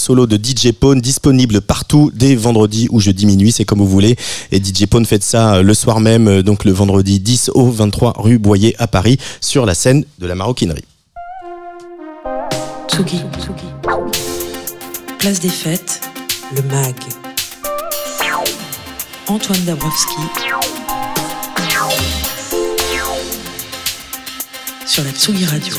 solo de DJ Pone disponible partout dès vendredi ou jeudi minuit, c'est comme vous voulez. Et DJ Pone fait ça euh, le soir même, euh, donc le vendredi 10 au 23 rue Boyer à Paris, sur la scène de la maroquinerie. Tsugi. Place des fêtes, le MAG. Antoine Dabrowski. Sur la Tsugi Radio.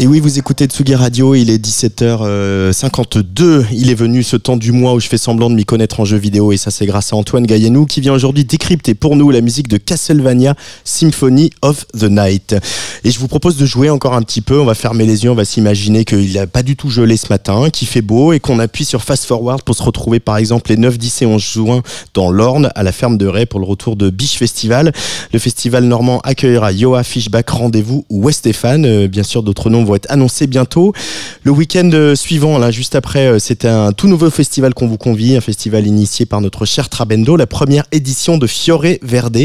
Et oui, vous écoutez Tsugi Radio, il est 17h52. Il est venu ce temps du mois où je fais semblant de m'y connaître en jeu vidéo et ça c'est grâce à Antoine Gaillenou qui vient aujourd'hui décrypter pour nous la musique de Castlevania Symphony of the Night. Et je vous propose de jouer encore un petit peu, on va fermer les yeux, on va s'imaginer qu'il n'a pas du tout gelé ce matin, qu'il fait beau et qu'on appuie sur Fast Forward pour se retrouver par exemple les 9, 10 et 11 juin dans l'Orne à la ferme de Ray pour le retour de Biche Festival. Le festival normand accueillera Yoa Fishback Rendez-vous ou Westéphane, euh, bien sûr d'autres noms vont être annoncés bientôt. Le week-end euh, suivant, là, juste après, euh, c'est un tout nouveau festival qu'on vous convie, un festival initié par notre cher Trabendo, la première édition de Fiore Verde,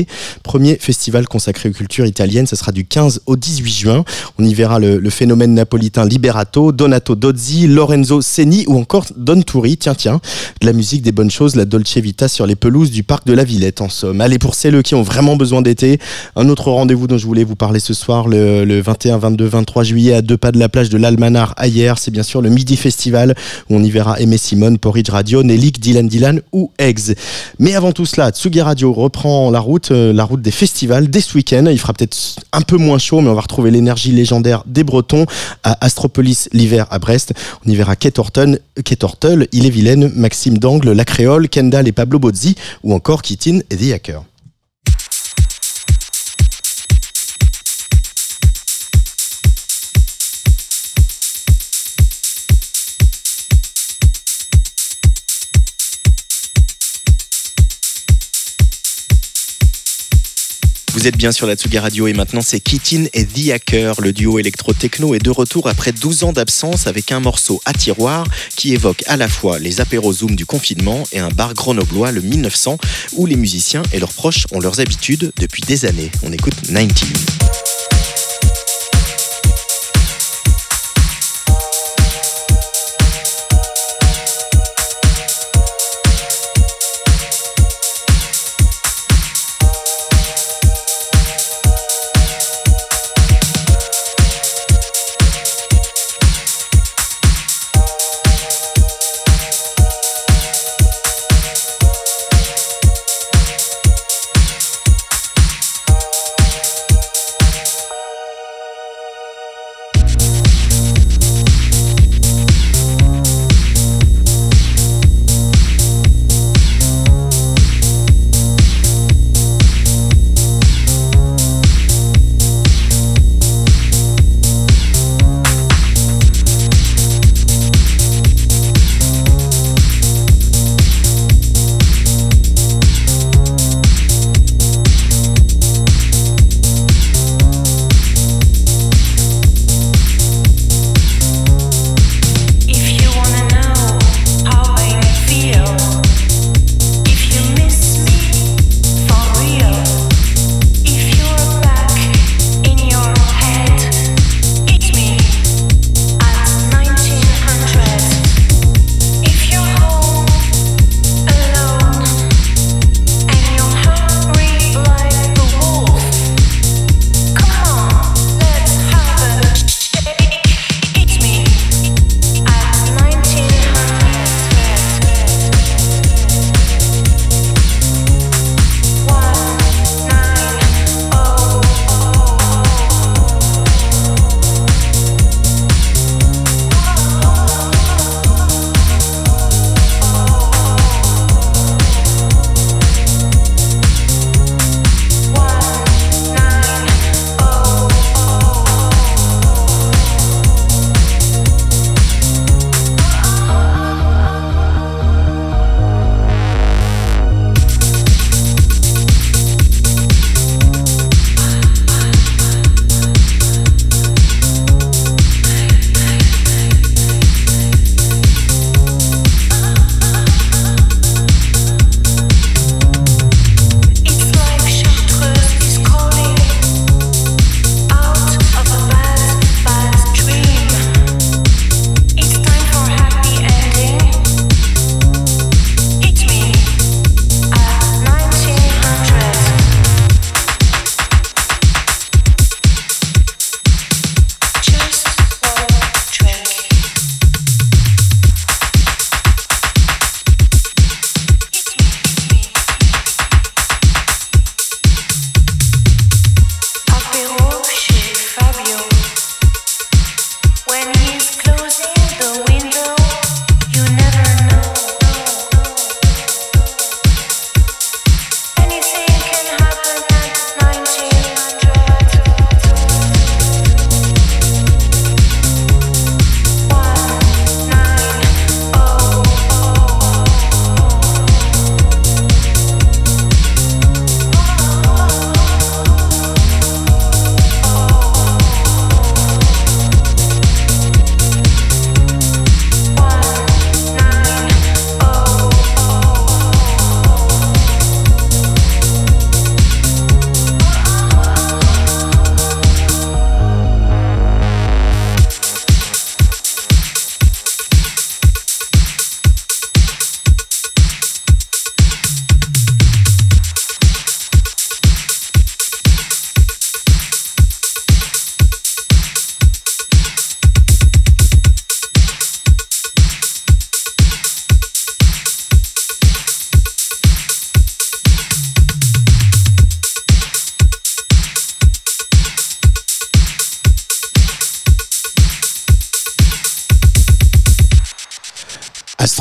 premier festival consacré aux cultures italiennes. Ce sera du 15 au 18 juin. On y verra le, phénomène napolitain Liberato, Donato Dozzi, Lorenzo Seni ou encore Don Turi. Tiens, tiens, de la musique, des bonnes choses, la Dolce Vita sur les pelouses du parc de la Villette, en somme. Allez, pour celles qui ont vraiment besoin d'été, un autre rendez-vous dont je voulais vous parler ce soir, le, le 21, 22, 23 juillet à pas de la plage de l'Almanar ailleurs, c'est bien sûr le Midi Festival où on y verra Aimé Simone, Porridge Radio, Nelik, Dylan Dylan ou Eggs. Mais avant tout cela, Tsugi Radio reprend la route, euh, la route des festivals dès ce week-end. Il fera peut-être un peu moins chaud, mais on va retrouver l'énergie légendaire des Bretons à Astropolis l'hiver à Brest. On y verra Kate Horton, Kate Hortel, Ille-et-Vilaine, Maxime Dangle, La Créole, Kendall et Pablo Bozzi ou encore Kitin et The Hacker. Vous êtes bien sur la Tsuga Radio et maintenant c'est Kitin et The Hacker. Le duo électro-techno est de retour après 12 ans d'absence avec un morceau à tiroir qui évoque à la fois les apéros Zoom du confinement et un bar grenoblois le 1900 où les musiciens et leurs proches ont leurs habitudes depuis des années. On écoute 19. when you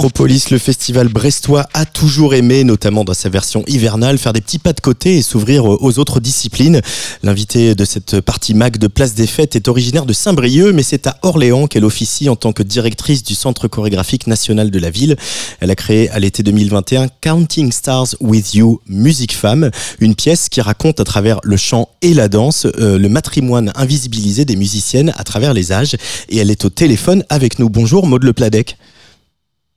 Le festival brestois a toujours aimé, notamment dans sa version hivernale, faire des petits pas de côté et s'ouvrir aux autres disciplines. L'invité de cette partie MAC de Place des Fêtes est originaire de Saint-Brieuc, mais c'est à Orléans qu'elle officie en tant que directrice du Centre chorégraphique national de la ville. Elle a créé à l'été 2021 Counting Stars with You, Musique Femme, une pièce qui raconte à travers le chant et la danse euh, le matrimoine invisibilisé des musiciennes à travers les âges. Et elle est au téléphone avec nous. Bonjour Maud Le Pladec.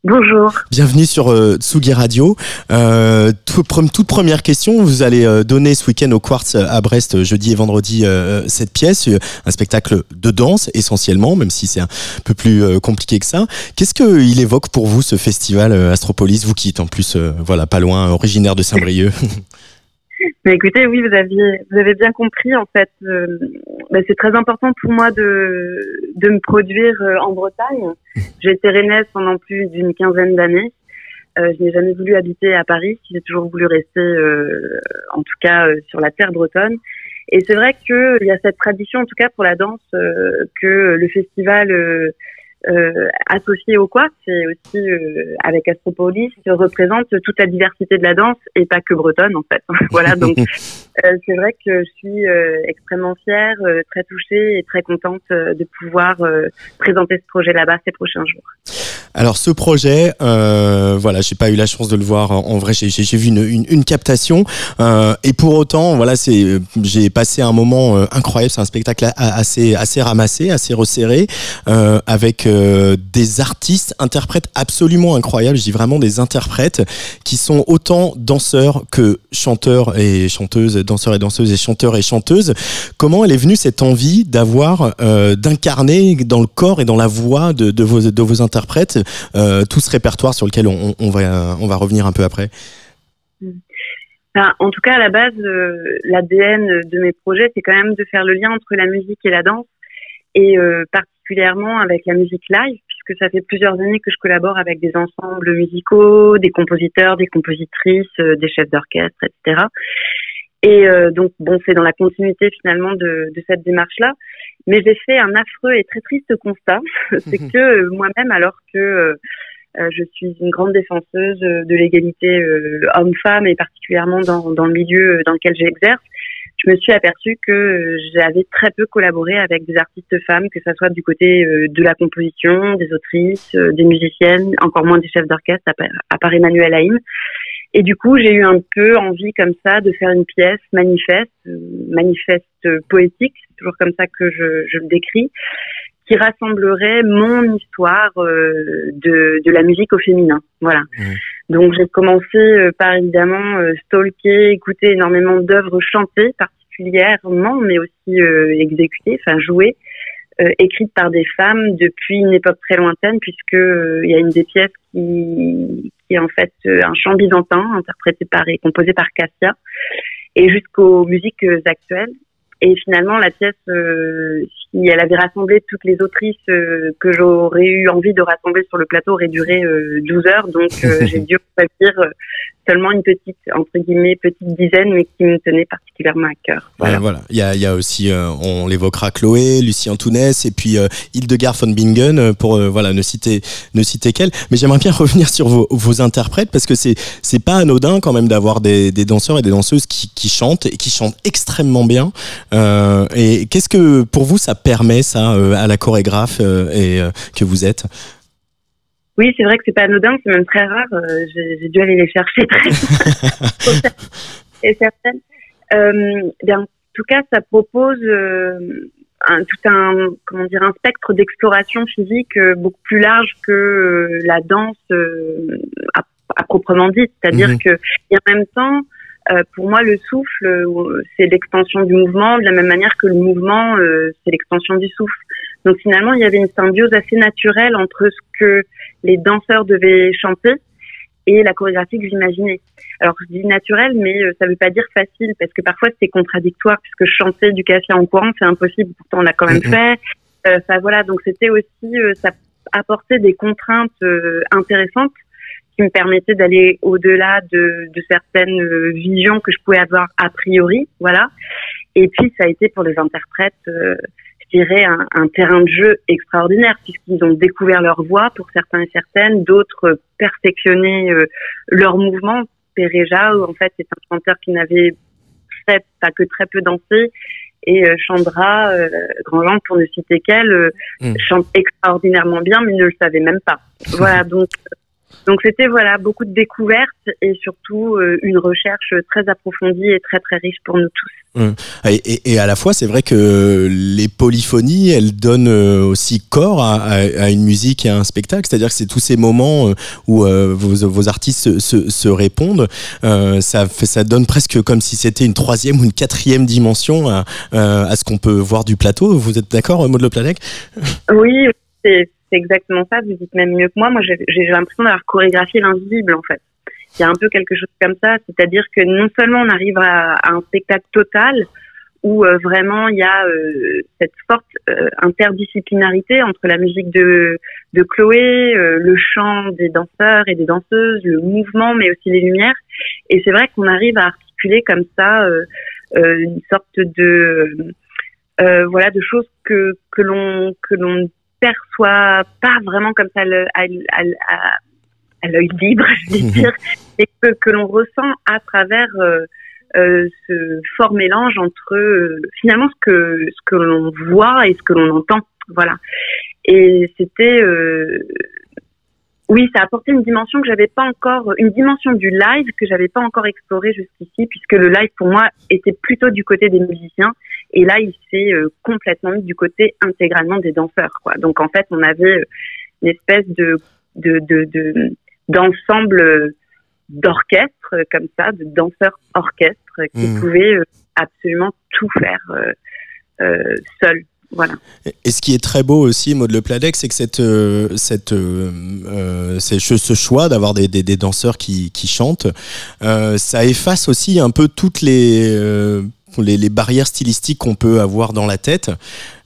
Bonjour. Bienvenue sur euh, Tsugi Radio. Euh, toute première question, vous allez euh, donner ce week-end au Quartz à Brest, jeudi et vendredi, cette pièce, un spectacle de danse essentiellement, même si c'est un peu plus compliqué que ça. Qu'est-ce qu'il évoque pour vous ce festival Astropolis, vous qui êtes en plus, voilà, pas loin, originaire de Saint-Brieuc? Mais écoutez, oui, vous aviez, vous avez bien compris. En fait, euh, bah, c'est très important pour moi de, de me produire euh, en Bretagne. J'ai été rennaise pendant plus d'une quinzaine d'années. Euh, je n'ai jamais voulu habiter à Paris. J'ai toujours voulu rester, euh, en tout cas, sur la terre bretonne. Et c'est vrai qu'il y a cette tradition, en tout cas pour la danse, que le festival euh, associé au quoi c'est aussi euh, avec Astropolis, représente toute la diversité de la danse et pas que bretonne en fait. voilà, donc euh, c'est vrai que je suis euh, extrêmement fière, très touchée et très contente de pouvoir présenter ce projet là-bas ces prochains jours. Alors ce projet, euh, voilà, j'ai pas eu la chance de le voir en, vrai. J'ai vu une, captation euh, et pour autant, voilà, c'est j'ai passé un moment euh, incroyable. C'est un spectacle assez assez ramassé, assez resserré, euh, avec euh, des artistes, interprètes absolument incroyables. Je dis vraiment des interprètes qui sont autant danseurs que chanteurs et chanteuses, danseurs et danseuses et chanteurs et chanteuses. Comment elle est venue cette envie d'avoir d'incarner dans le corps et dans la voix de vos de vos interprètes euh, tout ce répertoire sur lequel on, va, revenir un peu après en tout cas, à la base, euh, l'ADN de mes projets, c'est quand même de faire le lien entre la musique et la danse, et euh, particulièrement avec la musique live, puisque ça fait plusieurs années que je collabore avec des ensembles musicaux, des compositeurs, des compositrices, des chefs d'orchestre, etc. Et donc, bon, c'est dans la continuité finalement de, de cette démarche-là. Mais j'ai fait un affreux et très triste constat, c'est que euh, moi-même, alors que euh, euh, je suis une grande défenseuse de l'égalité homme-femme et particulièrement dans, dans, le milieu dans lequel j'exerce, je me suis aperçue que j'avais très peu collaboré avec des artistes femmes, que ce soit du côté de la composition, des autrices, des musiciennes, encore moins des chefs d'orchestre, à part Emmanuel Haïm. Et du coup, j'ai eu un peu envie comme ça de faire une pièce manifeste, euh, manifeste poétique, c'est toujours comme ça que je, je, le décris, qui rassemblerait mon histoire euh, de, de, la musique au féminin. Voilà. Donc j'ai commencé euh, par évidemment stalker, écouter énormément d'œuvres chantées particulièrement, mais aussi exécutées, enfin jouées. Euh, écrite par des femmes depuis une époque très lointaine, puisque euh, il y a une des pièces qui, qui est en fait euh, un chant byzantin interprété par et composé par Cassia, et jusqu'aux musiques actuelles. Et finalement, la pièce, si elle avait rassemblé toutes les autrices que j'aurais eu envie de rassembler sur le plateau, aurait duré 12 heures. Donc, j'ai dû choisir seulement une petite, entre guillemets, petite dizaine, mais qui me tenait particulièrement à cœur. Voilà. voilà. Il, y a, il y a aussi, euh, on l'évoquera, Chloé, Lucien Tounès et puis euh, Hildegard von Bingen, euh, pour euh, voilà, ne citer, ne citer qu'elle. Mais j'aimerais bien revenir sur vos, vos interprètes parce que c'est, c'est pas anodin quand même d'avoir des, des danseurs et des danseuses qui, qui chantent et qui chantent extrêmement bien. et qu'est-ce que pour vous ça permet ça à la chorégraphe et que vous êtes oui, c'est vrai que c'est pas anodin, c'est même très rare. Euh, j'ai dû aller les chercher très et certaines. Euh, bien, en tout cas, ça propose euh, un, tout un comment dire un spectre d'exploration physique euh, beaucoup plus large que euh, la danse à, à, proprement dit. C'est-à-dire mhm. que et en même temps, pour moi, le souffle, c'est l'extension du mouvement, de la même manière que le mouvement, c'est l'extension du souffle. Donc finalement, il y avait une symbiose assez naturelle entre ce que les danseurs devaient chanter et la chorégraphie que j'imaginais. Alors je dis naturel, mais euh, ça veut pas dire facile parce que parfois c'est contradictoire puisque chanter du café en courant c'est impossible. Pourtant on l'a quand même fait. Euh, ça voilà, donc c'était aussi euh, ça apportait des contraintes intéressantes qui me permettaient d'aller au-delà de, de, certaines visions que je pouvais avoir a priori, voilà. Et puis ça a été pour les interprètes je dirais, un, un, terrain de jeu extraordinaire puisqu'ils ont découvert leur voix pour certains et certaines, d'autres perfectionné leur mouvement. Pereja, en fait, c'est un chanteur qui n'avait très, pas que très peu dansé et euh, Chandra euh, Grandjean, pour ne citer qu'elle, euh, mm. chante extraordinairement bien, mais ne le savait même pas. Voilà, donc donc c'était voilà beaucoup de découvertes et surtout euh, une recherche très approfondie et très très riche pour nous tous. Hum. Et, et, à la fois, c'est vrai que les polyphonies, elles donnent euh, aussi corps à, à, une musique et à un spectacle. C'est-à-dire que c'est tous ces moments euh, où vos, vos, artistes se, se, répondent. ça, fait, ça donne presque comme si c'était une troisième ou une quatrième dimension à, à ce qu'on peut voir du plateau. Vous êtes d'accord, Maud Le Planec? Oui, c'est exactement ça. Vous dites même mieux que moi. Moi, j'ai l'impression d'avoir chorégraphié l'invisible, en fait. Il y a un peu quelque chose comme ça, c'est-à-dire que non seulement on arrive à, un spectacle total où euh, vraiment il y a euh, cette forte euh, interdisciplinarité entre la musique de, de Chloé, le chant des danseurs et des danseuses, le mouvement, mais aussi les lumières. Et c'est vrai qu'on arrive à articuler comme ça une sorte de voilà de choses que que l'on perçoit pas vraiment comme ça à, l'œil libre, je vais dire, et que, que l'on ressent à travers euh, euh, ce fort mélange entre euh, finalement ce que ce que l'on voit et ce que l'on entend, voilà. Et c'était oui, ça a apporté une dimension que j'avais pas encore, une dimension du live que j'avais pas encore explorée jusqu'ici, puisque le live pour moi était plutôt du côté des musiciens, et là il s'est euh, complètement mis du côté intégralement des danseurs. Quoi. Donc en fait, on avait euh, une espèce de de d'ensemble euh, d'orchestre comme ça, de danseurs orchestres qui mmh. pouvaient absolument tout faire euh, seuls. Voilà. Et ce qui est très beau aussi, Maud Le Pladec, c'est que cette, euh, cette, euh, ce choix d'avoir des, des, des, danseurs qui, qui chantent, euh, ça efface aussi un peu toutes les, les, barrières stylistiques qu'on peut avoir dans la tête.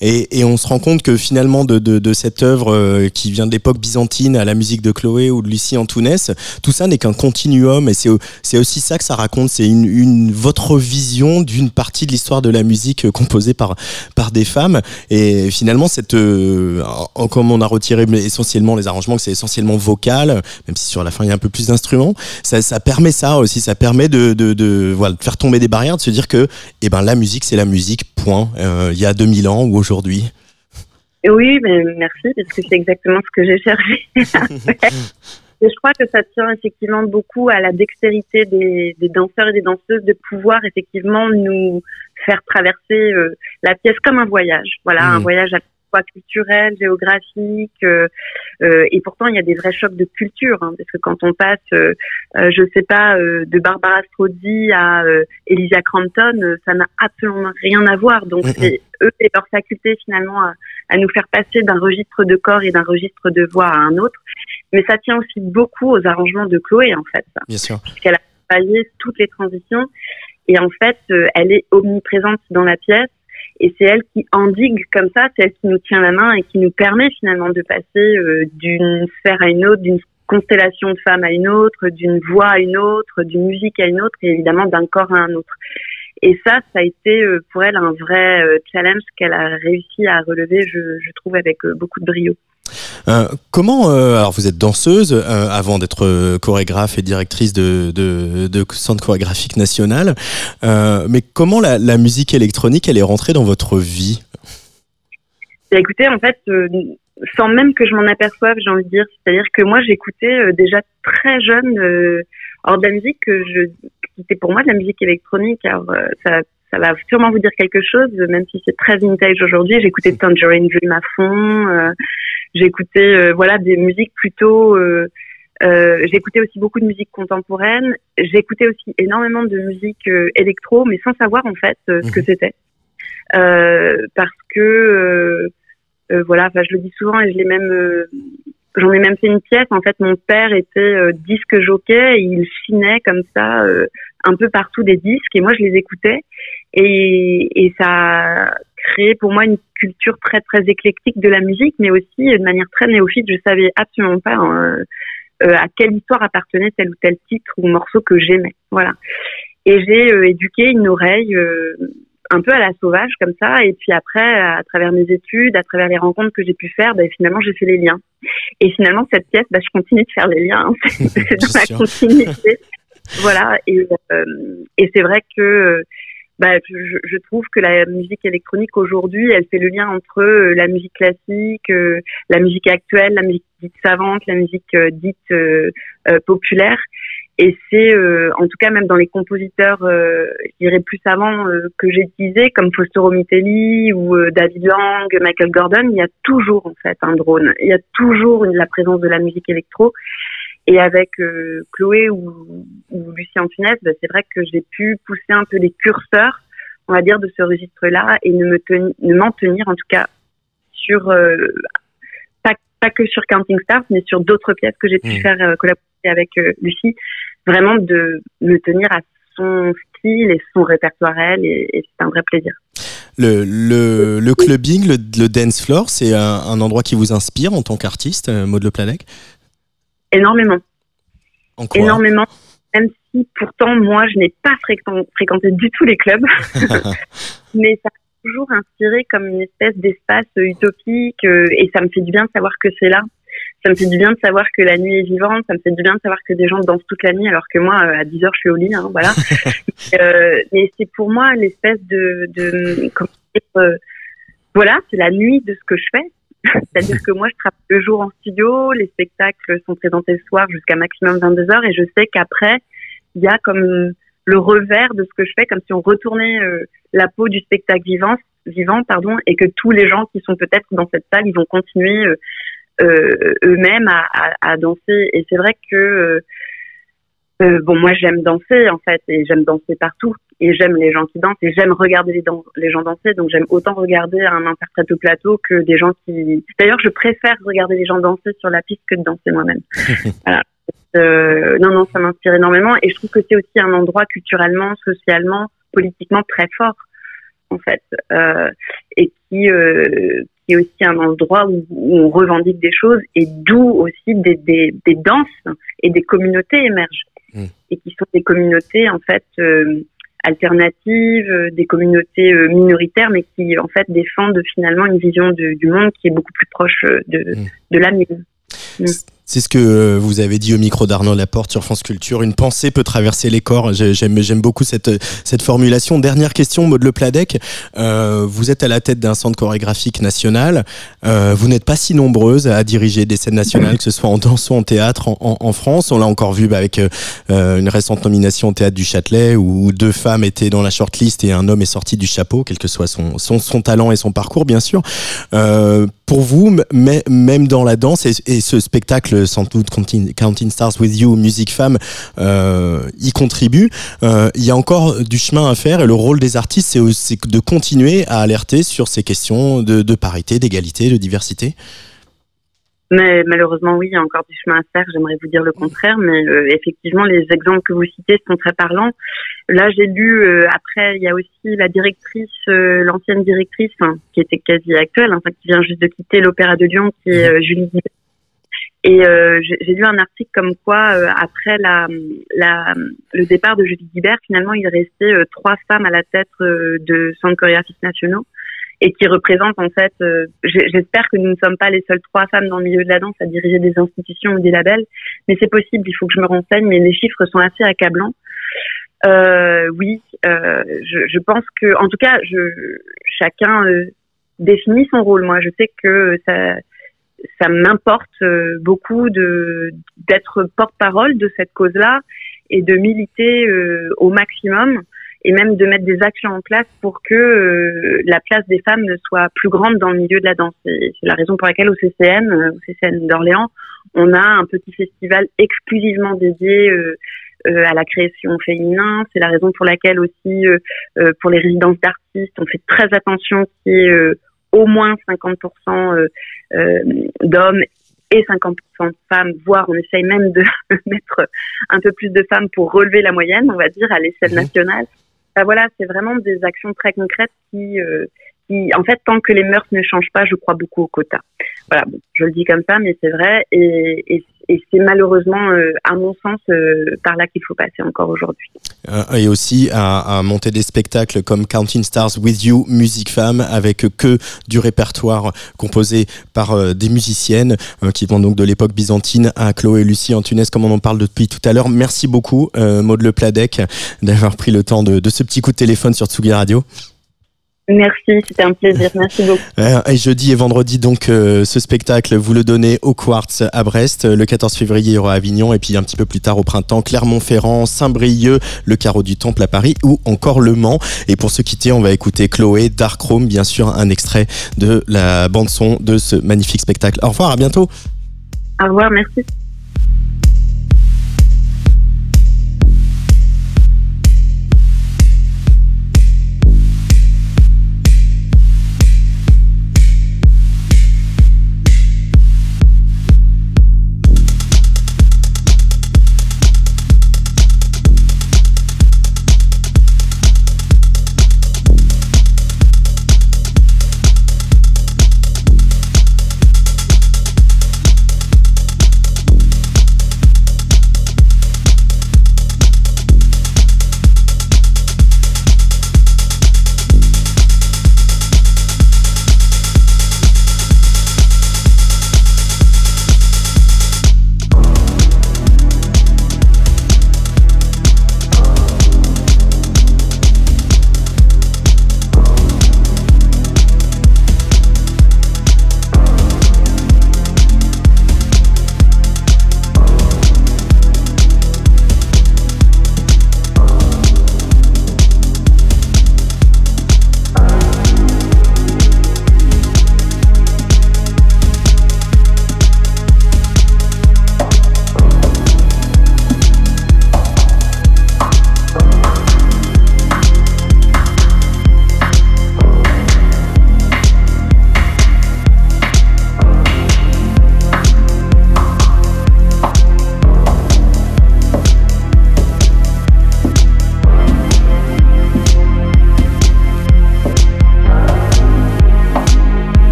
Et, on se rend compte que finalement de, cette œuvre euh, qui vient de l'époque byzantine à la musique de Chloé ou de Lucie Antounès, tout ça n'est qu'un continuum et c'est aussi ça que ça raconte, c'est une, votre vision d'une partie de l'histoire de la musique composée par, par des femmes. Et finalement, cette, euh, comme on a retiré essentiellement les arrangements, que c'est essentiellement vocal, même si sur la fin il y a un peu plus d'instruments, ça, permet ça aussi, ça permet de, voilà, de faire tomber des barrières, de se dire que eh ben, la musique c'est la musique, point. Euh, il y a 2000 ans ou aujourd'hui Oui, mais merci, parce que c'est exactement ce que j'ai cherché. Et je crois que ça tient effectivement beaucoup à la dextérité des, des, danseurs et des danseuses de pouvoir effectivement nous faire traverser euh, la pièce comme un voyage. Voilà, un mmh. voyage à culturel, géographique, euh, euh, et pourtant il y a des vrais chocs de culture, hein, parce que quand on passe, euh, euh je sais pas, euh, de Barbara Strozzi à Elysia Crampton, ça n'a absolument rien à voir. Donc c'est eux et leur faculté finalement à, à nous faire passer d'un registre de corps et d'un registre de voix à un autre. Mais ça tient aussi beaucoup aux arrangements de Chloé en fait, ça. Bien sûr. Puisqu'elle a travaillé toutes les transitions et en fait elle est omniprésente dans la pièce et c'est elle qui endigue comme ça, c'est elle qui nous tient la main et qui nous permet finalement de passer euh, d'une sphère à une autre, d'une constellation de femmes à une autre, d'une voix à une autre, d'une musique à une autre et évidemment d'un corps à un autre. Et ça, ça a été euh, pour elle un vrai euh, challenge qu'elle a réussi à relever, je, je trouve, avec beaucoup de brio. Euh, comment, euh, alors vous êtes danseuse euh, avant d'être chorégraphe et directrice de, Centre chorégraphique national, mais comment la, musique électronique elle est rentrée dans votre vie? Bah, Écoutez, en fait, sans même que je m'en aperçoive, j'ai envie de dire, c'est-à-dire que moi j'écoutais déjà très jeune, hors de la musique que je, qui était pour moi de la musique électronique. Alors ça va sûrement vous dire quelque chose, même si c'est très vintage aujourd'hui. J'écoutais Tangerine Dream à fond. J'écoutais euh, voilà des musiques plutôt. Euh, euh, j'écoutais aussi beaucoup de musique contemporaine. J'écoutais aussi énormément de musique électro, mais sans savoir en fait ce que mhm. c'était, parce que voilà. Enfin, je le dis souvent et je l'ai même J'en ai même fait une pièce. En fait, mon père était euh, disque jockey et il chinait comme ça euh, un peu partout des disques et moi je les écoutais et, et ça créé pour moi une culture très très éclectique de la musique, mais aussi de manière très néophyte. Je savais absolument pas hein, euh, à quelle histoire appartenait tel ou tel titre ou morceau que j'aimais. Voilà. Et j'ai éduqué une oreille un peu à la sauvage comme ça. Et puis après, à travers mes études, à travers les rencontres que j'ai pu faire, ben, finalement, j'ai fait les liens. Et finalement, cette pièce, ben, je continue de faire les liens. c'est dans la continuité. voilà. Et, euh, et c'est vrai que bah, je, je, trouve que la musique électronique aujourd'hui, elle fait le lien entre euh, la musique classique, euh, la musique actuelle, la musique dite savante, la musique euh, dite populaire. Et c'est, en tout cas, même dans les compositeurs, je dirais plus savants que j'ai utilisés, comme Fausto Mitelli ou David Lang, Michael Gordon, il y a toujours en fait un drone. Il y a toujours la présence de la musique électro. Et avec euh, Chloé ou, ou Lucien Funès, bah, c'est vrai que j'ai pu pousser un peu les curseurs, on va dire, de ce registre-là et ne me ne m'en tenir en tout cas sur euh, pas, pas que sur Counting Stars, mais sur d'autres pièces que j'ai pu mmh. faire euh, collaborer avec Lucie, vraiment de me tenir à son style et son répertoire elle, et, et c'est un vrai plaisir. Le, le, le clubbing, le, le, dance floor, c'est un, un, endroit qui vous inspire en tant qu'artiste, Maud Le Planec Énormément. Énormément. Même si pourtant, moi, je n'ai pas fréquenté du tout les clubs. Mais ça m'a toujours inspiré comme une espèce d'espace utopique. Euh, et ça me fait du bien de savoir que c'est là. Ça me fait du bien de savoir que la nuit est vivante. Ça me fait du bien de savoir que des gens dansent toute la nuit alors que moi, euh, à 10 heures, je suis au lit. Hein, voilà. euh, mais c'est pour moi l'espèce de... de euh, voilà, c'est la nuit de ce que je fais. C'est-à-dire que moi, je travaille le jour en studio, les spectacles sont présentés le soir jusqu'à maximum 22 heures, et je sais qu'après, il y a comme le revers de ce que je fais, comme si on retournait euh, la peau du spectacle vivant, vivant, pardon, et que tous les gens qui sont peut-être dans cette salle, ils vont continuer euh, euh, eux-mêmes à, à, danser. Et c'est vrai que bon, moi j'aime danser en fait, et j'aime danser partout, et j'aime les gens qui dansent, et j'aime regarder les, les, gens danser, donc j'aime autant regarder un interprète au plateau que des gens qui. D'ailleurs, je préfère regarder les gens danser sur la piste que de danser moi-même. voilà. Euh, non, non, ça m'inspire énormément, et je trouve que c'est aussi un endroit culturellement, socialement, politiquement très fort en fait, euh, et qui euh, qui est aussi un endroit où, où, on revendique des choses et d'où aussi des, des, des danses et des communautés émergent. Mm. et qui sont des communautés en fait alternatives, euh, des communautés euh, minoritaires, mais qui en fait défendent finalement une vision de, du monde qui est beaucoup plus proche de, mm. de la mienne. C'est ce que euh, vous avez dit au micro d'Arnaud Laporte sur France Culture. Une pensée peut traverser les corps. J'aime, j'aime beaucoup cette, cette formulation. Dernière question, Maud Le Pladec. Euh, vous êtes à la tête d'un centre chorégraphique national. Euh, vous n'êtes pas si nombreuse à diriger des scènes nationales, que ce soit en danse ou en théâtre en, en, France. On l'a encore vu bah, avec euh, une récente nomination au théâtre du Châtelet où deux femmes étaient dans la shortlist et un homme est sorti du chapeau, quel que soit son, son, son talent et son parcours, bien sûr. Euh, pour vous, même dans la danse et ce spectacle sans doute Counting Stars with You, Musique Femme, euh, y contribue. Euh, il y a encore du chemin à faire et le rôle des artistes, c'est de continuer à alerter sur ces questions de, de parité, d'égalité, de diversité. Mais malheureusement, oui, il y a encore du chemin à faire. J'aimerais vous dire le contraire, mais euh, effectivement, les exemples que vous citez sont très parlants. Là, j'ai lu euh, après, il y a aussi la directrice, euh, l'ancienne directrice, hein, qui était quasi actuelle, enfin, qui vient juste de quitter l'Opéra de Lyon, qui est Julie Et j'ai lu un article comme quoi, après la, la, le départ de Julie Guibert, finalement, il restait trois femmes à la tête de centres chorégraphiques nationaux et qui représente en fait, euh, j'espère que nous ne sommes pas les seules trois femmes dans le milieu de la danse à diriger des institutions ou des labels, mais c'est possible, il faut que je me renseigne, mais les chiffres sont assez accablants. Euh, oui, euh, je, je, pense que, en tout cas, je, chacun euh, définit son rôle. Moi, je sais que ça, ça m'importe euh, beaucoup de d'être porte-parole de cette cause-là et de militer au maximum et même de mettre des actions en place pour que euh, la place des femmes soit plus grande dans le milieu de la danse. C'est la raison pour laquelle au CCN, euh, au CCN d'Orléans, on a un petit festival exclusivement dédié euh, à la création féminin. C'est la raison pour laquelle aussi, pour les résidences d'artistes, on fait très attention qu'il y ait au moins 50% d'hommes et 50% de femmes, voire on essaye même de mettre un peu plus de femmes pour relever la moyenne, on va dire, à l'échelle mmh. nationale. Bah voilà, c'est vraiment des actions très concrètes qui, euh, qui, en fait, tant que les mœurs ne changent pas, je crois beaucoup au quota. Voilà, bon, je le dis comme ça, mais c'est vrai. Et, et, et c'est malheureusement, à mon sens, par là qu'il faut passer encore aujourd'hui. et aussi à, monter des spectacles comme Counting Stars with You, Musique Femme, avec que du répertoire composé par des musiciennes qui vont donc de l'époque byzantine à Chloé et Lucie Antunes, comme on en parle depuis tout à l'heure. Merci beaucoup, Maud Le Pladec, d'avoir pris le temps de, de ce petit coup de téléphone sur Tsugi Radio. Merci, c'était un plaisir. Merci beaucoup. Euh, et jeudi et vendredi, donc, euh, ce spectacle, vous le donnez au Quartz à Brest. Le 14 février, il y aura Avignon. Et puis, un petit peu plus tard, au printemps, Clermont-Ferrand, Saint-Brieuc, le Carreau du Temple à Paris ou encore Le Mans. Et pour se quitter, on va écouter Chloé, Dark Room, bien sûr, un extrait de la bande-son de ce magnifique spectacle. Au revoir, à bientôt. Au revoir, merci.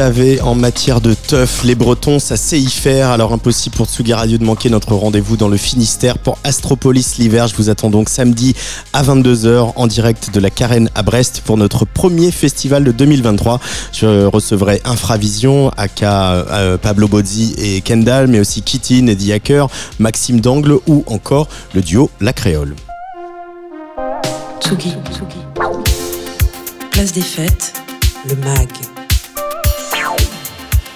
Savez, en matière de teuf, les Bretons, ça sait y faire. Alors impossible pour Tsugi Radio de manquer notre rendez-vous dans le Finistère pour Astropolis l'hiver. Je vous attends donc samedi à 22h en direct de la Carène à Brest pour notre premier festival de 2023. Je recevrai Infravision, aka euh, Pablo Bozzi et Kendall, mais aussi Kitty, Neddy Hacker, Maxime Dangle ou encore le duo La Créole. Tsugi. Place des fêtes, le MAG.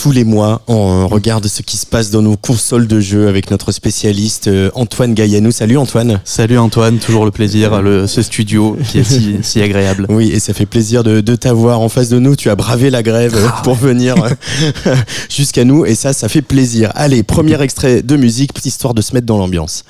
Tous les mois, on regarde ce qui se passe dans nos consoles de jeux avec notre spécialiste euh, Antoine Gaillanou. Salut Antoine. Salut Antoine, toujours le plaisir, le, ce studio qui est si, si agréable. Oui, et ça fait plaisir de, de t'avoir en face de nous. Tu as bravé la grève Ah pour venir euh, jusqu'à nous et ça, ça fait plaisir. Allez, premier extrait de musique, histoire de se mettre dans l'ambiance.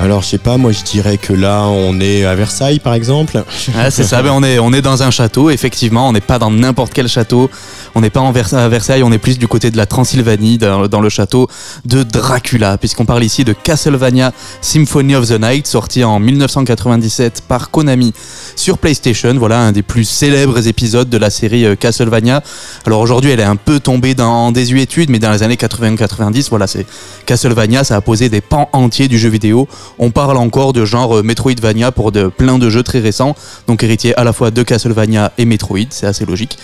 Alors, je sais pas, moi je dirais que là, on est à Versailles par exemple. Ah, c'est ça, ben on, est, on est dans un château, effectivement, on n'est pas dans n'importe quel château, on n'est pas en à Versailles, on est plus du côté de la Transylvanie, dans, dans le château de Dracula, puisqu'on parle ici de Castlevania Symphony of the Night, sorti en 1997 par Konami sur PlayStation, voilà un des plus célèbres épisodes de la série euh, Castlevania. Alors aujourd'hui, elle est un peu tombée dans en désuétude, mais dans les années 80-90, voilà, c'est Castlevania, ça a posé des pans entiers du jeu vidéo. On parle encore de genre euh, Metroidvania pour de plein de jeux très récents, donc héritier à la fois de Castlevania et Metroid, c'est assez logique.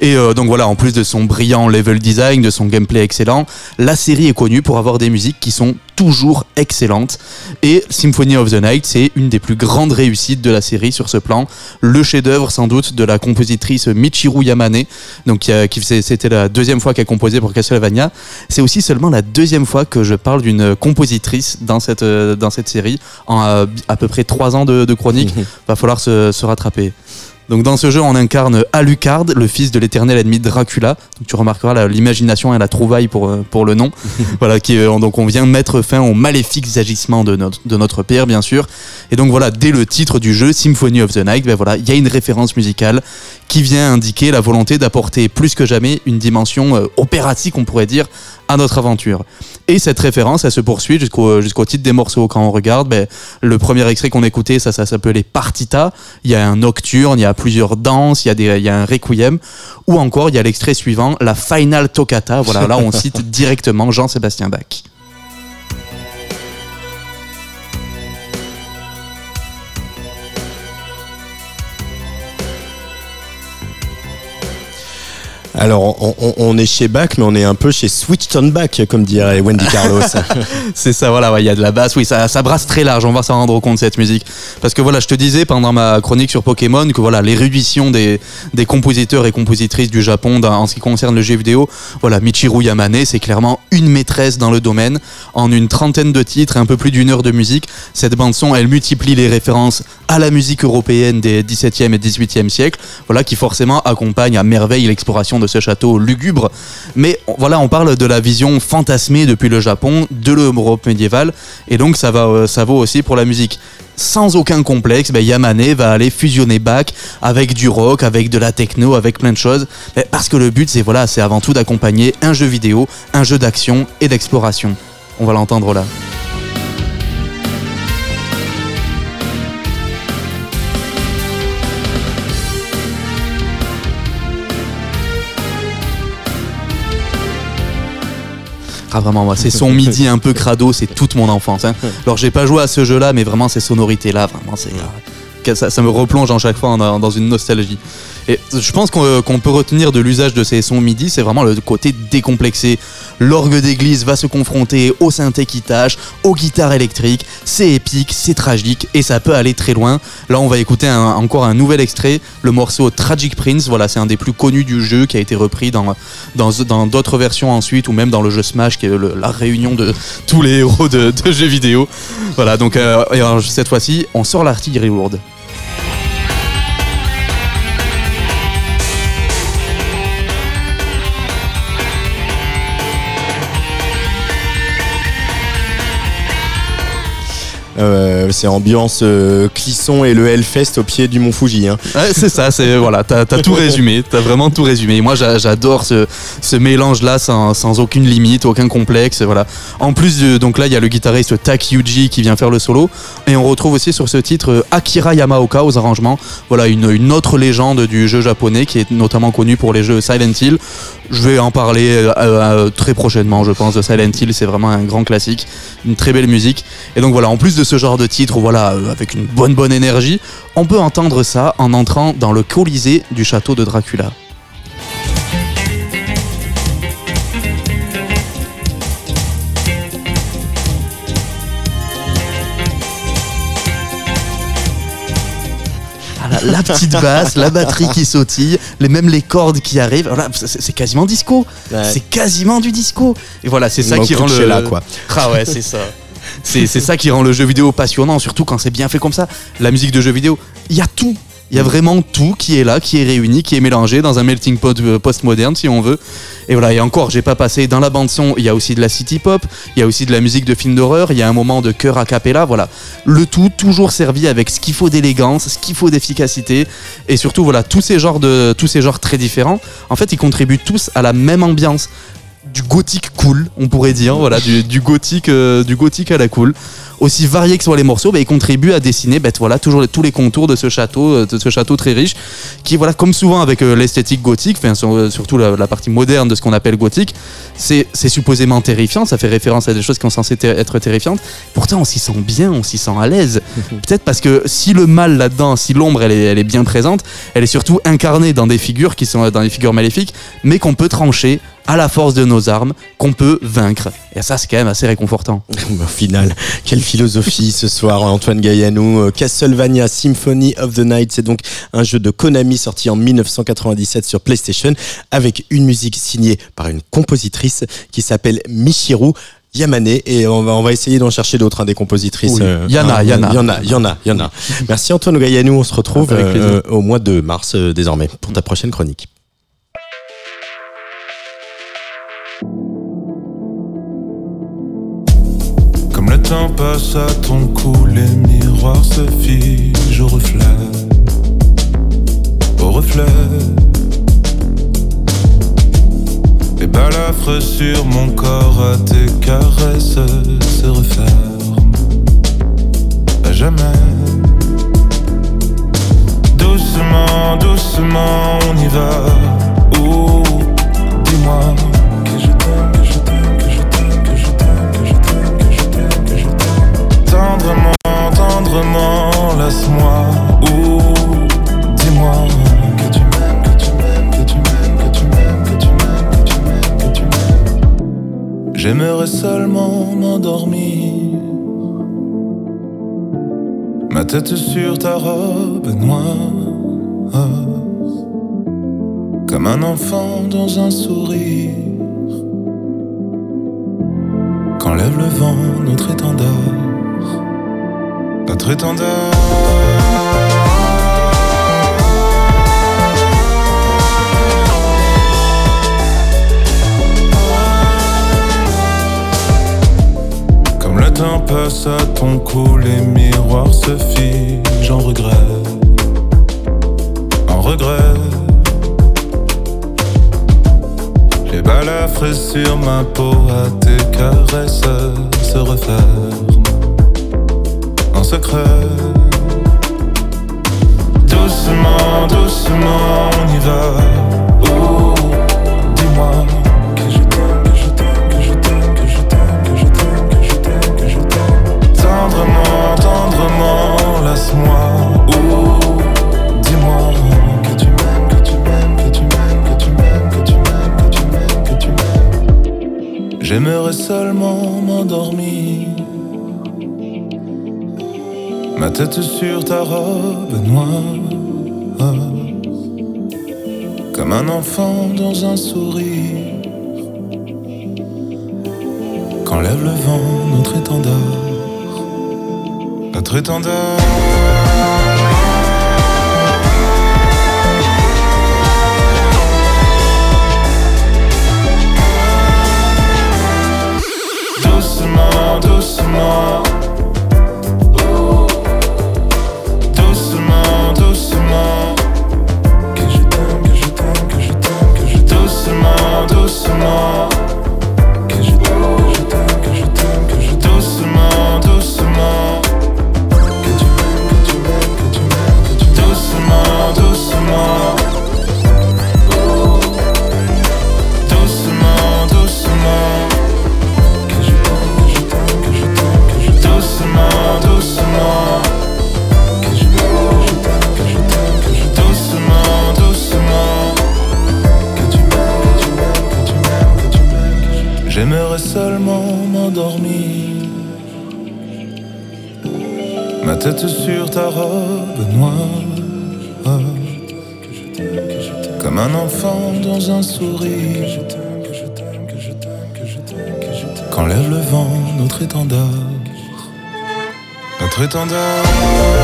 Et euh, donc voilà, en plus de son brillant level design, de son gameplay excellent, la série est connue pour avoir des musiques qui sont toujours excellentes. Et Symphony of the Night, c'est une des plus grandes réussites de la série sur ce plan. Le chef-d'œuvre sans doute de la compositrice Michiru Yamane, donc qui, qui c'était la deuxième fois qu'elle composait pour Castlevania. C'est aussi seulement la deuxième fois que je parle d'une compositrice dans cette, euh, dans cette série, en euh, à peu près trois ans de, de chronique. Va falloir se, se rattraper. Donc dans ce jeu, on incarne Alucard, le fils de l'éternel ennemi Dracula. Donc tu remarqueras l'imagination et la trouvaille pour, euh, pour le nom. voilà, qui, euh, donc on vient mettre fin aux maléfiques agissements de notre, de notre père, bien sûr. Et donc voilà, dès le titre du jeu, Symphony of the Night, ben voilà, il y a une référence musicale qui vient indiquer la volonté d'apporter plus que jamais une dimension euh, opératique, on pourrait dire, à notre aventure. Et cette référence, elle se poursuit jusqu'au jusqu'au titre des morceaux. Quand on regarde, ben, le premier extrait qu'on écoutait, ça, ça s'appelait Partita. Il y a un nocturne, il y a plusieurs danses, il y a, des, il y a un requiem. Ou encore, il y a l'extrait suivant, la Final Toccata. Voilà, là, on cite directement Jean-Sébastien Bach. Alors, on, on- on est chez Bach, mais on est un peu chez Switched on Back, comme dirait Wendy Carlos. C'est ça, voilà, ouais, il y a de la basse, oui, ça, ça brasse très large, on va s'en rendre compte cette musique. Parce que voilà, je te disais pendant ma chronique sur Pokémon que voilà, l'érudition des, des compositeurs et compositrices du Japon en ce qui concerne le jeu vidéo, voilà, Michiru Yamane, c'est clairement une maîtresse dans le domaine. En une trentaine de titres et un peu plus d'une heure de musique, cette bande-son, elle multiplie les références à la musique européenne des 17e et 18e siècles, voilà, qui forcément accompagne à merveille l'exploration de ce château lugubre. Mais voilà, on parle de la vision fantasmée depuis le Japon, de l'Europe médiévale, et donc ça, va, euh, ça vaut aussi pour la musique. Sans aucun complexe, ben Yamane va aller fusionner Bach avec du rock, avec de la techno, avec plein de choses. Ben, Parce que le but, c'est voilà, c'est avant tout d'accompagner un jeu vidéo, un jeu d'action et d'exploration. On va l'entendre là. Ah vraiment moi, c'est son midi un peu crado, c'est toute mon enfance. hein. Alors j'ai pas joué à ce jeu-là, mais vraiment ces sonorités là, vraiment c'est que ça, ça me replonge en chaque fois dans une nostalgie. Et je pense qu'on qu'on peut retenir de l'usage de ces sons MIDI, c'est vraiment le côté décomplexé. L'orgue d'église va se confronter au synthé qui tâche, aux guitares électriques. C'est épique, c'est tragique et ça peut aller très loin. Là, on va écouter encore un nouvel extrait, le morceau Tragic Prince. Voilà, c'est un des plus connus du jeu qui a été repris dans d'autres versions ensuite ou même dans le jeu Smash qui est la réunion de tous les héros de, jeux vidéo. Voilà, donc euh, cette fois-ci, on sort l'artillerie lourde. Euh, c'est ambiance euh, Clisson et le Hellfest au pied du Mont Fuji. Hein. Ouais, c'est ça, c'est voilà, t'as as tout résumé, t'as vraiment tout résumé. Moi, j'a- j'adore ce, ce mélange-là sans, sans aucune limite, aucun complexe, voilà. En plus, de, donc là, il y a le guitariste Tak Yuji qui vient faire le solo, et on retrouve aussi sur ce titre euh, Akira Yamaoka aux arrangements. Voilà, une, une autre légende du jeu japonais qui est notamment connue pour les jeux Silent Hill. Je vais en parler euh, euh, très prochainement, je pense, de Silent Hill. C'est vraiment un grand classique, une très belle musique. Et donc voilà, en plus de ce genre de titre, voilà, euh, avec une bonne bonne énergie, on peut entendre ça en entrant dans le Colisée du château de Dracula. Ah, la, petite basse, la batterie qui sautille, les, même les cordes qui arrivent. Voilà, c'est quasiment disco. Ouais. C'est quasiment du disco. Et voilà, c'est ça qui rend le. Quoi. Ah ouais, c'est ça. C'est c'est ça qui rend le jeu vidéo passionnant, surtout quand c'est bien fait comme ça. La musique de jeu vidéo, il y a tout. Il y a vraiment tout qui est là, qui est réuni, qui est mélangé dans un melting pot euh, postmoderne, si on veut. Et voilà, et encore, j'ai pas passé dans la bande son, il y a aussi de la city pop, il y a aussi de la musique de film d'horreur, il y a un moment de chœur a cappella, voilà. Le tout toujours servi avec ce qu'il faut d'élégance, ce qu'il faut d'efficacité, et surtout, voilà, tous ces genres de, tous ces genres très différents, en fait, ils contribuent tous à la même ambiance du gothique cool, on pourrait dire, voilà, du, gothique, euh, du gothique à la cool. Aussi variés que soient les morceaux, bah, ils contribuent à dessiner, bah, voilà, toujours tous les contours de ce château, euh, de ce château très riche, qui, voilà, comme souvent avec euh, l'esthétique gothique, enfin, sur- euh, surtout la, la partie moderne de ce qu'on appelle gothique, c'est supposément terrifiant, ça fait référence à des choses qui sont censées ter- être terrifiantes. Pourtant, on s'y sent bien, on s'y sent à l'aise. Peut-être parce que si le mal là-dedans, si l'ombre elle est, elle est bien présente, elle est surtout incarnée dans des figures qui sont dans des figures maléfiques, mais qu'on peut trancher à la force de nos armes, qu'on peut vaincre. Et ça, c'est quand même assez réconfortant. Au final, quelle philosophie ce soir, Antoine Gaillanou. Euh, Castlevania Symphony of the Night, c'est donc un jeu de Konami sorti en 1997 sur PlayStation avec une musique signée par une compositrice qui s'appelle Michiru. Yamane et on va, on va essayer d'en chercher d'autres, hein, des compositrices. Oui. Y en a, y en a. Il y en a, il y en a, il y en a. Merci Antoine Gaillanou, on se retrouve plaisir. euh, au mois de mars euh, désormais pour ta prochaine chronique. Passe à ton cou, les miroirs se figent au reflet. Au reflet. Les balafres sur mon corps à tes caresses se referment. À jamais. Doucement, doucement, on y va. Ouh, dis-moi Tendrement, laisse-moi. Ouh, dis-moi que tu m'aimes, que tu m'aimes, que tu m'aimes, que tu m'aimes, que tu m'aimes, que tu m'aimes, que tu m'aimes. J'aimerais seulement m'endormir. Ma tête sur ta robe noire Comme un enfant dans un sourire Quand lève le vent notre étendard Comme le temps passe à ton cou, les miroirs se figent en regret. En regret. Les balafres sur ma peau à tes caresses se referment. Doucement, doucement, on y va. Ouh, dis-moi que je t'aime, que je t'aime, que je t'aime, que je t'aime, que je t'aime, que je t'aime, que je t'aime. Tendrement, tendrement, laisse-moi. Ouh, dis-moi que m'aimes, que tu m'aimes, que tu m'aimes, que tu m'aimes, que tu m'aimes, que tu m'aimes, que tu m'aimes. J'aimerais seulement m'endormir. Ma tête sur ta robe noire Comme un enfant dans un sourire. Quand lève le vent notre étendard Notre étendard. Doucement, doucement Notre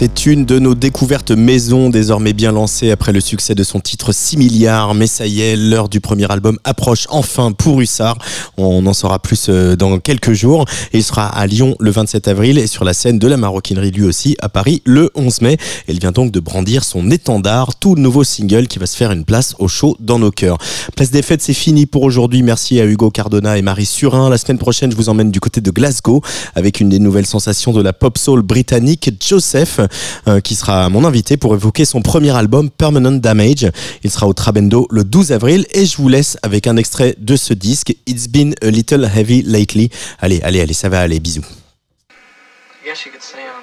C'est une de nos découvertes maison désormais bien lancée après le succès de son titre 6 milliards. Mais ça y est, l'heure du premier album approche enfin pour Hussard. On en saura plus euh, dans quelques jours. Il sera à Lyon le 27 avril et sur la scène de la maroquinerie lui aussi à Paris le 11 mai. Il vient donc de brandir son étendard, tout nouveau single qui va se faire une place au show dans nos cœurs. Place des fêtes, c'est fini pour aujourd'hui. Merci à Hugo Cardona et Marie Surin. La semaine prochaine, je vous emmène du côté de Glasgow avec une des nouvelles sensations de la pop soul britannique, Joseph. Euh, qui sera mon invité pour évoquer son premier album Permanent Damage. Il sera au Trabendo le 12 avril et je vous laisse avec un extrait de ce disque, It's Been a Little Heavy Lately. Allez, allez, allez, ça va aller, bisous. I